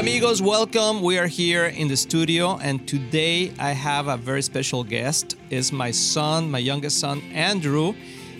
amigos? Welcome. We are here in the studio, and today I have a very special guest. Is my son, my youngest son, Andrew,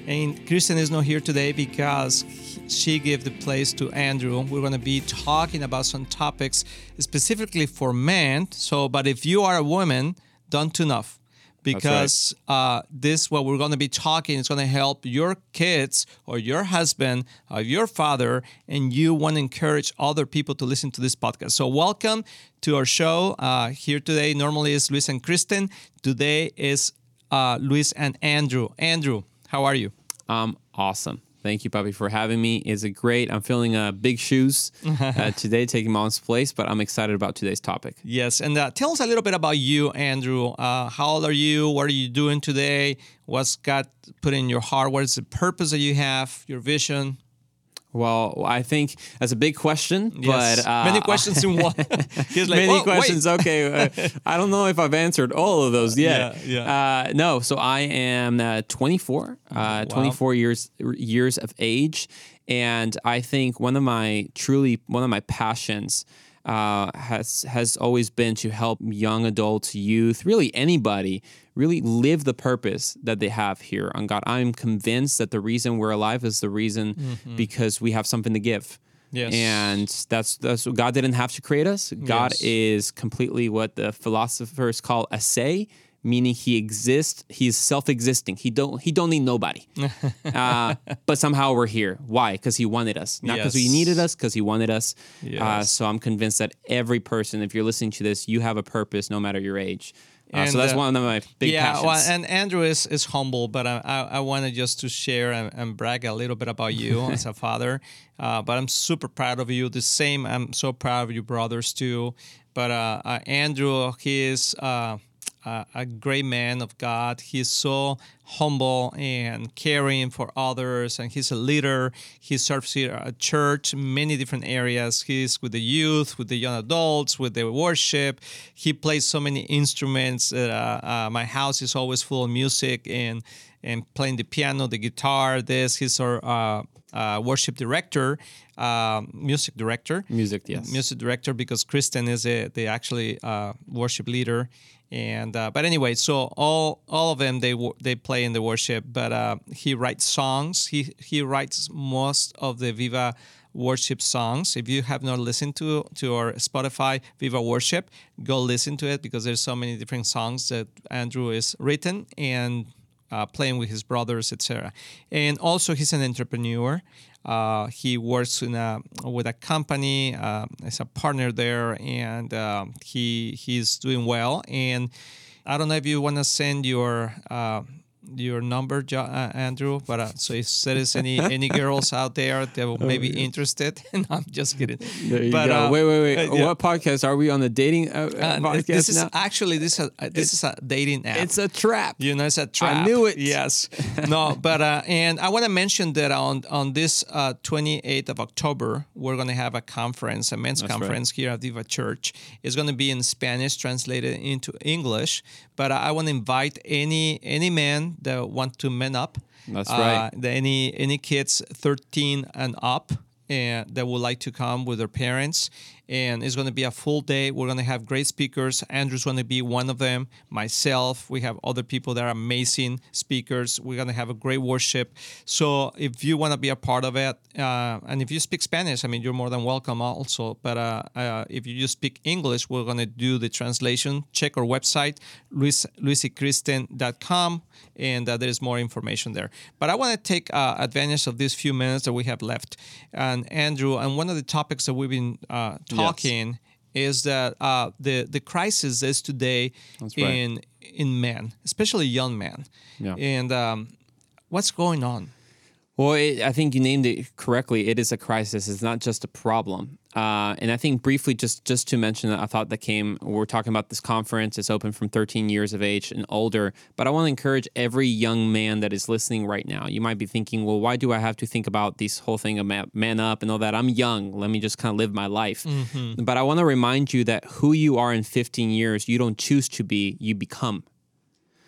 and Kristen is not here today because she gave the place to Andrew. We're going to be talking about some topics specifically for men. So, but if you are a woman, don't tune off because right. uh, this what we're going to be talking is going to help your kids or your husband or your father and you want to encourage other people to listen to this podcast. So welcome to our show uh, here today. Normally is luis and kristen. Today is uh, luis and andrew. Andrew how are you? Um awesome Thank you, Papi, for having me. Is it great? I'm feeling uh, big shoes uh, today, taking mom's place, but I'm excited about today's topic. Yes, and uh, tell us a little bit about you, Andrew. Uh, how old are you? What are you doing today? What's God put in your heart? What is the purpose that you have? Your vision? Well, I think that's a big question, yes. but uh, many questions in one. Like, many questions. Okay, uh, I don't know if I've answered all of those yet. Yeah, yeah. Uh, no, so I am uh, 24, uh, wow. 24 years years of age, and I think one of my truly one of my passions uh, has has always been to help young adults, youth, really anybody, really live the purpose that they have here on God. I'm convinced that the reason we're alive is the reason mm-hmm. because we have something to give. Yes. And that's that's God didn't have to create us. God yes. is completely what the philosophers call ase meaning he exists he's self-existing he don't he don't need nobody uh, but somehow we're here why because he wanted us not because yes. he needed us because he wanted us uh, yes. uh, so i'm convinced that every person if you're listening to this you have a purpose no matter your age uh, so that's uh, one of my big yeah, passions. Well, and Andrew is, is humble, but I, I, I wanted just to share and, and, brag a little bit about you as a father. Uh, but I'm super proud of you. The same, I'm so proud of you brothers too. But Andrew, he is uh, a great man of God. He's so humble and caring for others, and he's a leader. He serves here at church, many different areas. He's with the youth, with the young adults, with the worship. He plays so many instruments. Uh, uh, my house is always full of music and and playing the piano, the guitar. This he's our uh, uh, worship director, uh, music director. Music, yes. Music director because Kristen is a, the actually uh, worship leader, and uh, but anyway, so all all of them they they play in the worship, but uh, he writes songs. He he writes most of the Viva worship songs. If you have not listened to to our Spotify Viva Worship, go listen to it because there's so many different songs that Andrew is written and uh, playing with his brothers, etc. And also, he's an entrepreneur. Uh, he works in a, with a company uh, as a partner there, and uh, he he's doing well. And I don't know if you want to send your uh, your number, uh, Andrew. But uh, so if there is any any girls out there that oh, may be interested, no, I'm just kidding. but uh, wait, wait, wait. Uh, yeah. What podcast are we on? The dating uh, uh, podcast This is now? actually this is a, this is a dating app. It's a trap. You know, it's a trap. I knew it. Yes. no, but and I want to mention that on on this 28th of October, we're going to have a conference, a men's That's conference right. here at Viva Church. It's going to be in Spanish, translated into English. But I want to invite any any man that want to man up. That's right. Uh, any any kids 13 and up and that would like to come with their parents and it's going to be a full day. We're going to have great speakers. Andrew's going to be one of them. Myself, we have other people that are amazing speakers. We're going to have a great worship. So if you want to be a part of it, uh, and if you speak Spanish, I mean, you're more than welcome also. But uh, uh, if you just speak English, we're going to do the translation. Check our website, Luis, and uh, there's more information there. But I want to take uh, advantage of these few minutes that we have left. And Andrew, and one of the topics that we've been uh, talking talking yes. is that uh, the the crisis is today right. in in men, especially young men. Yeah. And um, what's going on? Well, it, I think you named it correctly. It is a crisis. It's not just a problem. Uh, and I think briefly, just just to mention a thought that came. We're talking about this conference. It's open from 13 years of age and older. But I want to encourage every young man that is listening right now. You might be thinking, well, why do I have to think about this whole thing of man up and all that? I'm young. Let me just kind of live my life. Mm-hmm. But I want to remind you that who you are in 15 years, you don't choose to be. You become.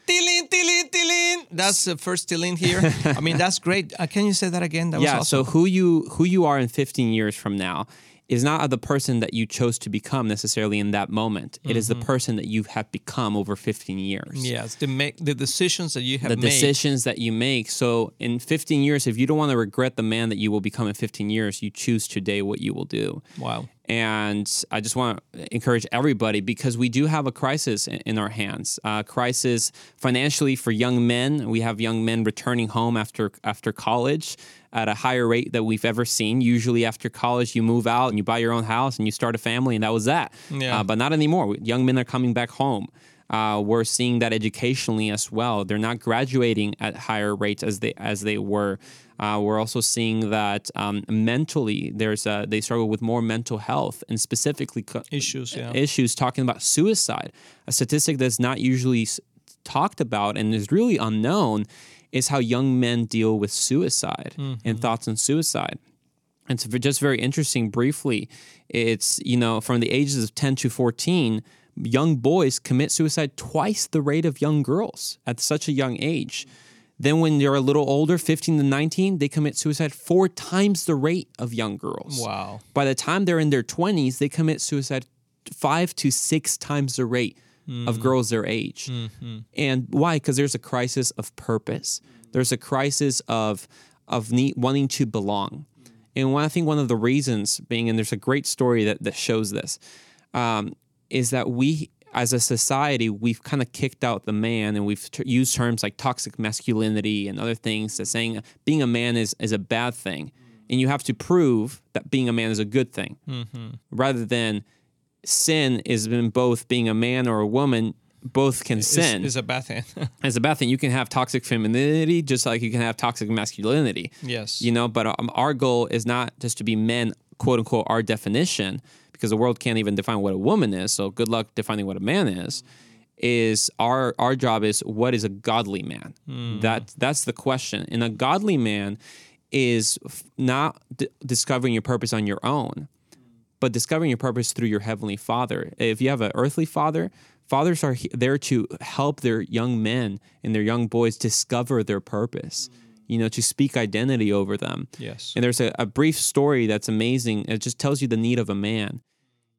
Tilin, tilin, tilin. That's the first tilin here. I mean, that's great. Uh, can you say that again? That yeah. Awesome. So who you who you are in 15 years from now is not the person that you chose to become necessarily in that moment. It mm-hmm. is the mm-hmm. person that you have become over 15 years. Yes, the make the decisions that you have the made. decisions that you make. So in 15 years, if you don't want to regret the man that you will become in 15 years, you choose today what you will do. Wow. And I just want to encourage everybody because we do have a crisis in our hands. Uh, crisis financially for young men. We have young men returning home after after college at a higher rate that we've ever seen. Usually, after college, you move out and you buy your own house and you start a family, and that was that. Yeah. Uh, but not anymore. Young men are coming back home. Uh, we're seeing that educationally as well. They're not graduating at higher rates as they as they were. Uh, we're also seeing that um, mentally, there's a, they struggle with more mental health and specifically co- issues. Yeah. Issues talking about suicide, a statistic that's not usually talked about and is really unknown is how young men deal with suicide mm-hmm. and thoughts on suicide. And so, just very interesting, briefly, it's, you know, from the ages of 10 to 14, young boys commit suicide twice the rate of young girls at such a young age. Then, when they're a little older, 15 to 19, they commit suicide four times the rate of young girls. Wow. By the time they're in their 20s, they commit suicide five to six times the rate mm. of girls their age. Mm-hmm. And why? Because there's a crisis of purpose. There's a crisis of of need, wanting to belong. And one, I think one of the reasons being, and there's a great story that, that shows this, um, is that we as a society, we've kind of kicked out the man and we've t- used terms like toxic masculinity and other things that saying being a man is, is a bad thing. And you have to prove that being a man is a good thing mm-hmm. rather than sin is in both being a man or a woman both can sin is a bad thing. it's a bad thing. You can have toxic femininity just like you can have toxic masculinity. Yes. You know, but um, our goal is not just to be men, quote unquote, our definition, because the world can't even define what a woman is. So good luck defining what a man is. Is our our job is what is a godly man? Mm. That that's the question. And a godly man is not d- discovering your purpose on your own but discovering your purpose through your heavenly father. If you have an earthly father, fathers are there to help their young men and their young boys discover their purpose. You know, to speak identity over them. Yes. And there's a, a brief story that's amazing. It just tells you the need of a man.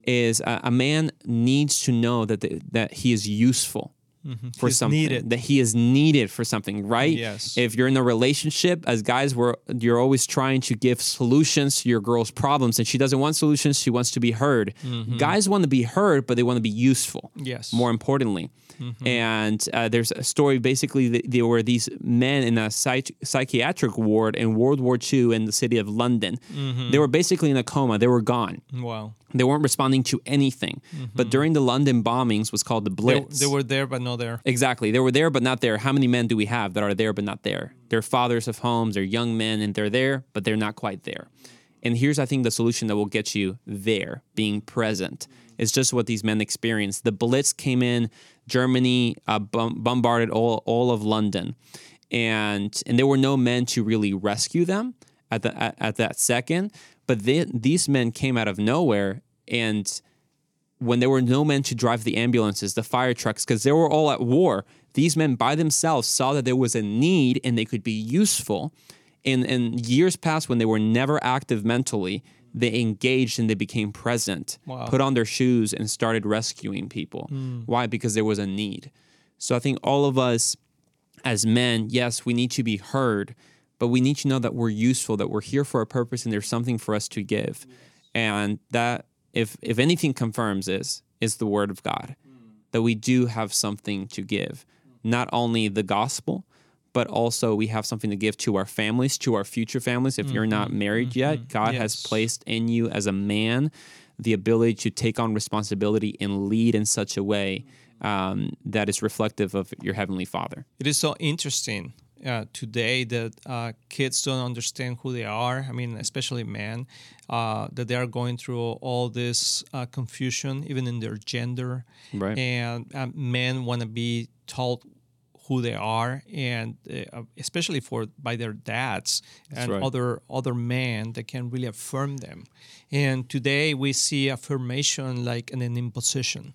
Is a, a man needs to know that the, that he is useful mm-hmm. for He's something needed. that he is needed for something right yes if you're in a relationship as guys where you're always trying to give solutions to your girl's problems and she doesn't want solutions she wants to be heard mm-hmm. guys want to be heard but they want to be useful yes more importantly Mm-hmm. And uh, there's a story basically there were these men in a psych- psychiatric ward in World War II in the city of London. Mm-hmm. They were basically in a coma. They were gone. Wow. They weren't responding to anything. Mm-hmm. But during the London bombings was called the Blitz. They, they, were there but not there. Exactly. They were there but not there. How many men do we have that are there but not there? They're fathers of homes, they're young men and they're there, but they're not quite there. And here's I think the solution that will get you there, being present. It's just what these men experienced. The Blitz came in, Germany uh, bombarded all, all of London. And, and there were no men to really rescue them at, the, at, at that second. But they, these men came out of nowhere, and when there were no men to drive the ambulances, the fire trucks, because they were all at war, these men by themselves saw that there was a need and they could be useful. And, and years passed when they were never active mentally, they engaged and they became present, wow. put on their shoes and started rescuing people. Mm. Why? Because there was a need. So I think all of us as men, yes, we need to be heard, but we need to know that we're useful, that we're here for a purpose, and there's something for us to give. And that, if if anything confirms this, is the word of God, that we do have something to give, not only the gospel, but also we have something to give to our families, to our future families. If mm-hmm. you're not mm-hmm. married mm-hmm. yet, God yes. has placed in you as a man the ability to take on responsibility and lead in such a way um, that is reflective of your heavenly Father. It is so interesting uh, today that uh, kids don't understand who they are. I mean, especially men, uh, that they are going through all this uh, confusion, even in their gender. Right. And uh, men want to be told who they are, and uh, especially for by their dads That's and right. other other men that can really affirm them. And today we see affirmation like an, an imposition.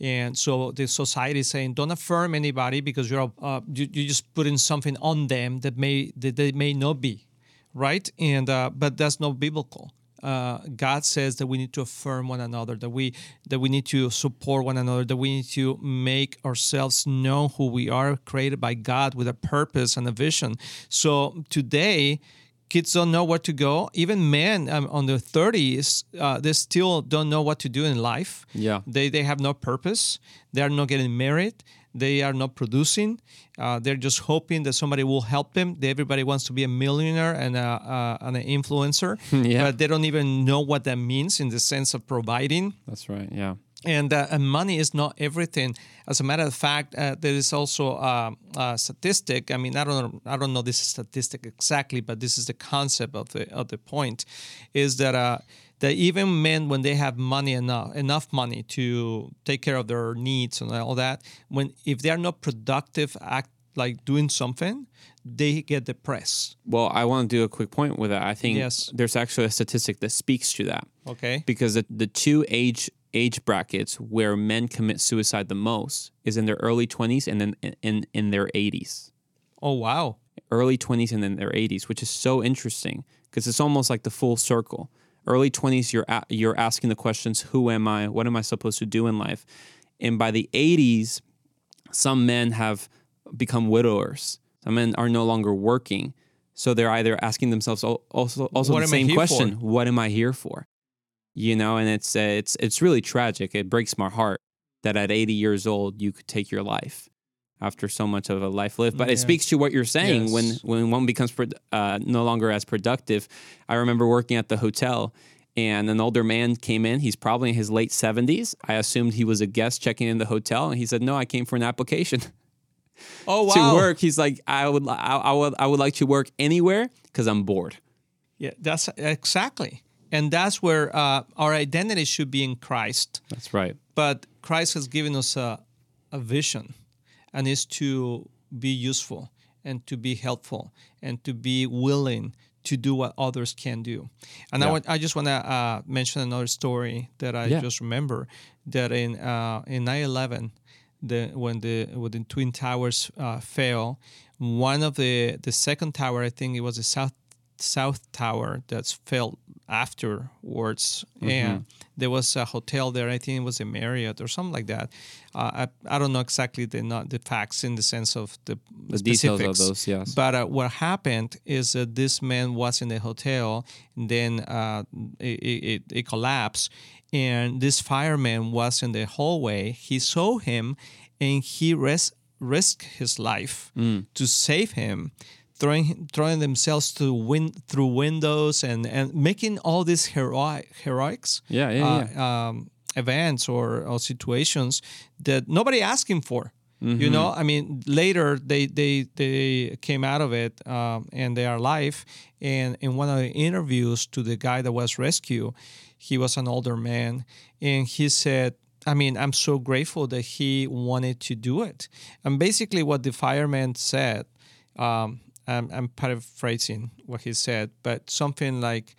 And so the society is saying, don't affirm anybody because you're uh, you, you just putting something on them that may that they may not be, right? And uh, but that's not biblical. uh, God says that we need to affirm one another, that we that we need to support one another, that we need to make ourselves know who we are, created by God with a purpose and a vision. So today, kids don't know where to go. Even men um, on their 30s, uh, they still don't know what to do in life. Yeah, they they have no purpose. They are not getting married. They are not producing. Uh, they're just hoping that somebody will help them. Everybody wants to be a millionaire and, a, uh, and an influencer, yeah. but they don't even know what that means in the sense of providing. That's right. Yeah. And, uh, and money is not everything. As a matter of fact, uh, there is also a, a, statistic. I mean, I don't I don't know this statistic exactly, but this is the concept of the of the point, is that uh, that even men when they have money enough enough money to take care of their needs and all that when if they are not productive act like doing something they get depressed well i want to do a quick point with that i think yes. there's actually a statistic that speaks to that okay because the, the two age age brackets where men commit suicide the most is in their early 20s and then in, in, in their 80s oh wow. Early 20s and then their 80s which is so interesting because it's almost like the full circle. Early 20s you're a, you're asking the questions who am i? What am i supposed to do in life? And by the 80s some men have become widowers. Some men are no longer working. So they're either asking themselves also also what the same question for? what am i here for you know and it's uh, it's it's really tragic it breaks my heart that at 80 years old you could take your life after so much of a life lived. But yeah. it speaks to what you're saying yes. when when one becomes uh, no longer as productive. I remember working at the hotel. And an older man came in. He's probably in his late 70s. I assumed he was a guest checking in the hotel, and he said, "No, I came for an application." Oh wow! to work, he's like, "I would, I, I would, I would like to work anywhere because I'm bored." Yeah, that's exactly, and that's where uh, our identity should be in Christ. That's right. But Christ has given us a, a vision and is to be useful and to be helpful and to be willing to do what others can do. And yeah. I, just want to uh, mention another story that I yeah. just remember that in uh, in 9/11, the when the when the twin towers uh, fell, one of the the second tower, I think it was the south south tower that's fell afterwards. Mm-hmm. and there was a hotel there i think it was a marriott or something like that. Uh, I, I don't know exactly the not the facts in the sense of the, the details of those yes. but uh, what happened is that this man was in the hotel and then uh, it, it, it collapsed and this fireman was in the hallway. He saw him and he res- risked his life mm. to save him throwing throwing themselves to win through windows and and making all these heroic heroics yeah yeah, uh, yeah. Um, events or, or situations that nobody asked him for mm-hmm. you know i mean later they they they came out of it um, and they are alive and in one of the interviews to the guy that was rescued he was an older man and he said I mean, I'm so grateful that he wanted to do it. And basically, what the fireman said, um, um, I'm paraphrasing what he said, but something like,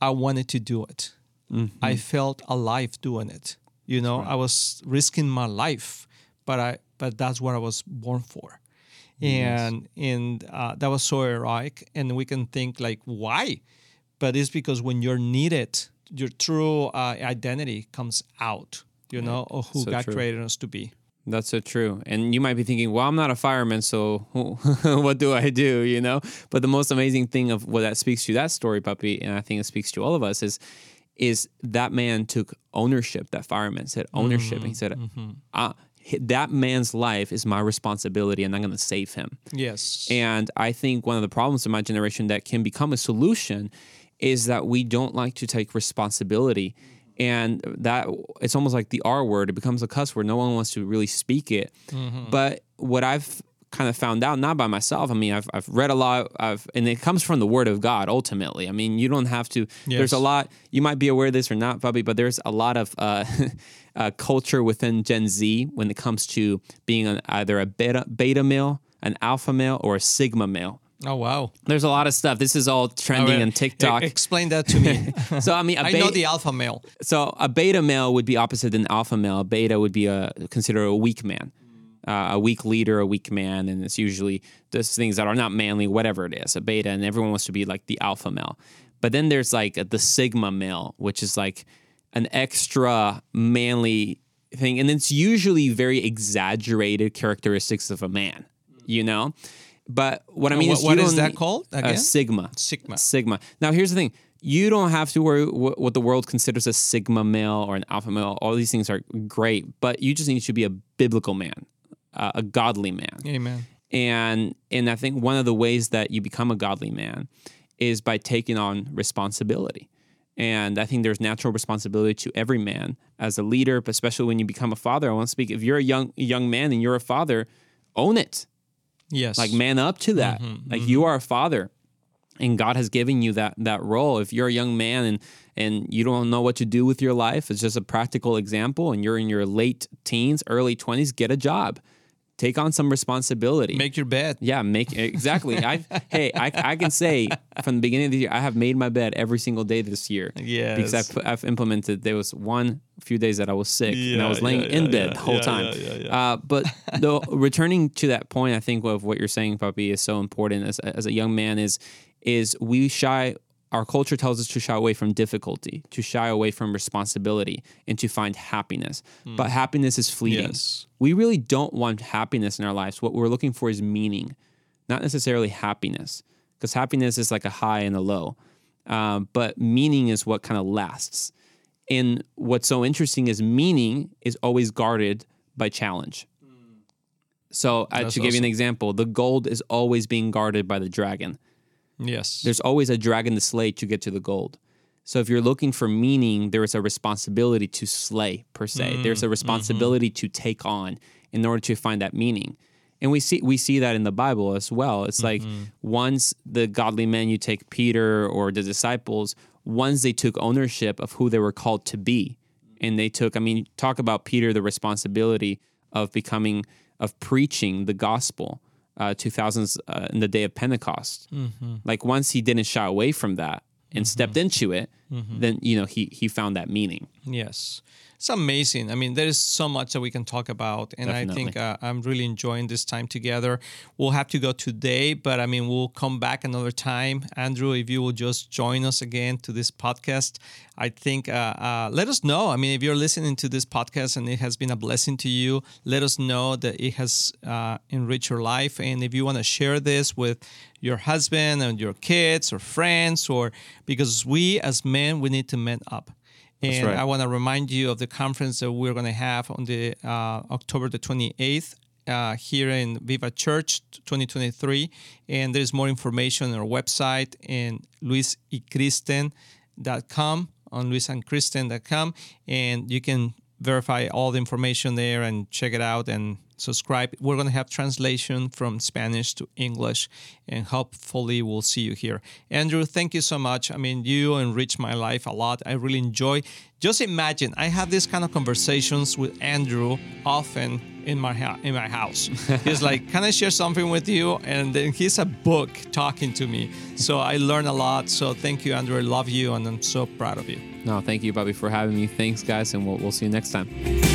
I wanted to do it. Mm-hmm. I felt alive doing it. You know, right. I was risking my life, but I but that's what I was born for. And yes. and uh, that was so heroic. And we can think like, why? But it's because when you're needed, your true uh, identity comes out. You know, of who so God true. created us to be. That's so true. And you might be thinking, well, I'm not a fireman, so what do I do? You know? But the most amazing thing of what that speaks to that story, Papi, and I think it speaks to all of us is is that man took ownership. That fireman said ownership. Mm-hmm, he said, mm-hmm. that man's life is my responsibility and I'm going to save him. Yes. And I think one of the problems in my generation that can become a solution is that we don't like to take responsibility and that it's almost like the R word. It becomes a cuss word. No one wants to really speak it. Mm-hmm. But what I've kind of found out, not by myself. I mean, I've, I've read a lot. I've and it comes from the Word of God. Ultimately, I mean, you don't have to. Yes. There's a lot. You might be aware of this or not, Bobby, but there's a lot of uh, uh, culture within Gen Z when it comes to being an, either a beta beta male, an alpha male, or a sigma male. Oh wow! There's a lot of stuff. This is all trending on TikTok. explain that to me. so I mean, I know the alpha male. So a beta male would be opposite than alpha male. Beta would be a considered a weak man, uh, a weak leader, a weak man, and it's usually those things that are not manly, whatever it is. A beta, and everyone wants to be like the alpha male. But then there's like the Sigma male, which is like an extra manly thing. And it's usually very exaggerated characteristics of a man, you know? But what I mean what, is, what is that called? Uh, sigma. Sigma. Sigma. Now, here's the thing you don't have to worry what the world considers a sigma male or an alpha male. All these things are great, but you just need to be a biblical man, uh, a godly man. Amen. And and I think one of the ways that you become a godly man is by taking on responsibility. And I think there's natural responsibility to every man as a leader, but especially when you become a father. I want to speak. If you're a young young man and you're a father, own it. Yes. Like man up to that. Mm-hmm, like mm-hmm. you are a father, and God has given you that that role. If you're a young man and and you don't know what to do with your life, it's just a practical example. And you're in your late teens, early twenties, get a job take on some responsibility. Make your bed. Yeah, make exactly. I hey, I, I can say from the beginning of the year, I have made my bed every single day this year. Yeah, because I've I've implemented. There was one few days that I was sick yeah, and I was laying yeah, in yeah, bed the whole time. Uh, but though returning to that point, I think of what you're saying, Papi, is so important as as a young man. Is is we shy our culture tells us to shy away from difficulty, to shy away from responsibility, and to find happiness. Mm. But happiness is fleeting. Yes. We really don't want happiness in our lives. What we're looking for is meaning, not necessarily happiness, because happiness is like a high and a low. Um, but meaning is what kind of lasts. And what's so interesting is meaning is always guarded by challenge. Hmm. So, uh, to give awesome. you an example, the gold is always being guarded by the dragon. Yes. There's always a drag in the slay to get to the gold. So if you're looking for meaning, there is a responsibility to slay per se. Mm, There's a mm-hmm. responsibility mm-hmm. to take on in order to find that meaning. And we see we see that in the Bible as well. It's mm-hmm. like once the godly men you take Peter or the disciples, once they took ownership of who they were called to be. And they took, I mean, talk about Peter, the responsibility of becoming, of preaching the gospel uh, 2000s uh, in the day of Pentecost. Mm-hmm. Like once he didn't shy away from that and mm-hmm. stepped into it, mm-hmm. then you know he he found that meaning. Yes it's amazing. I mean, there is so much that we can talk about, and Definitely. I think uh, I'm really enjoying this time together. We'll have to go today, but I mean, we'll come back another time. Andrew, if you will just join us again to this podcast, I think uh, uh, let us know. I mean, if you're listening to this podcast and it has been a blessing to you, let us know that it has uh, enriched your life. And if you want to share this with your husband and your kids or friends, or because we as men, we need to man up. And right. I want to remind you of the conference that we're going to have on the uh, October the 28th uh, here in Viva Church 2023. And there's more information on our website in luisykristen.com on luisandkristen.com. And you can verify all the information there and check it out and subscribe. We're going to have translation from Spanish to English, and hopefully, we'll see you here. Andrew, thank you so much. I mean, you enrich my life a lot. I really enjoy. Just imagine, I have these kind of conversations with Andrew often in my ha- in my house. he's like, "Can I share something with you?" And then he's a book talking to me. So I learn a lot. So thank you, Andrew. I love you, and I'm so proud of you. No, thank you, Bobby, for having me. Thanks, guys, and we'll, we'll see you next time.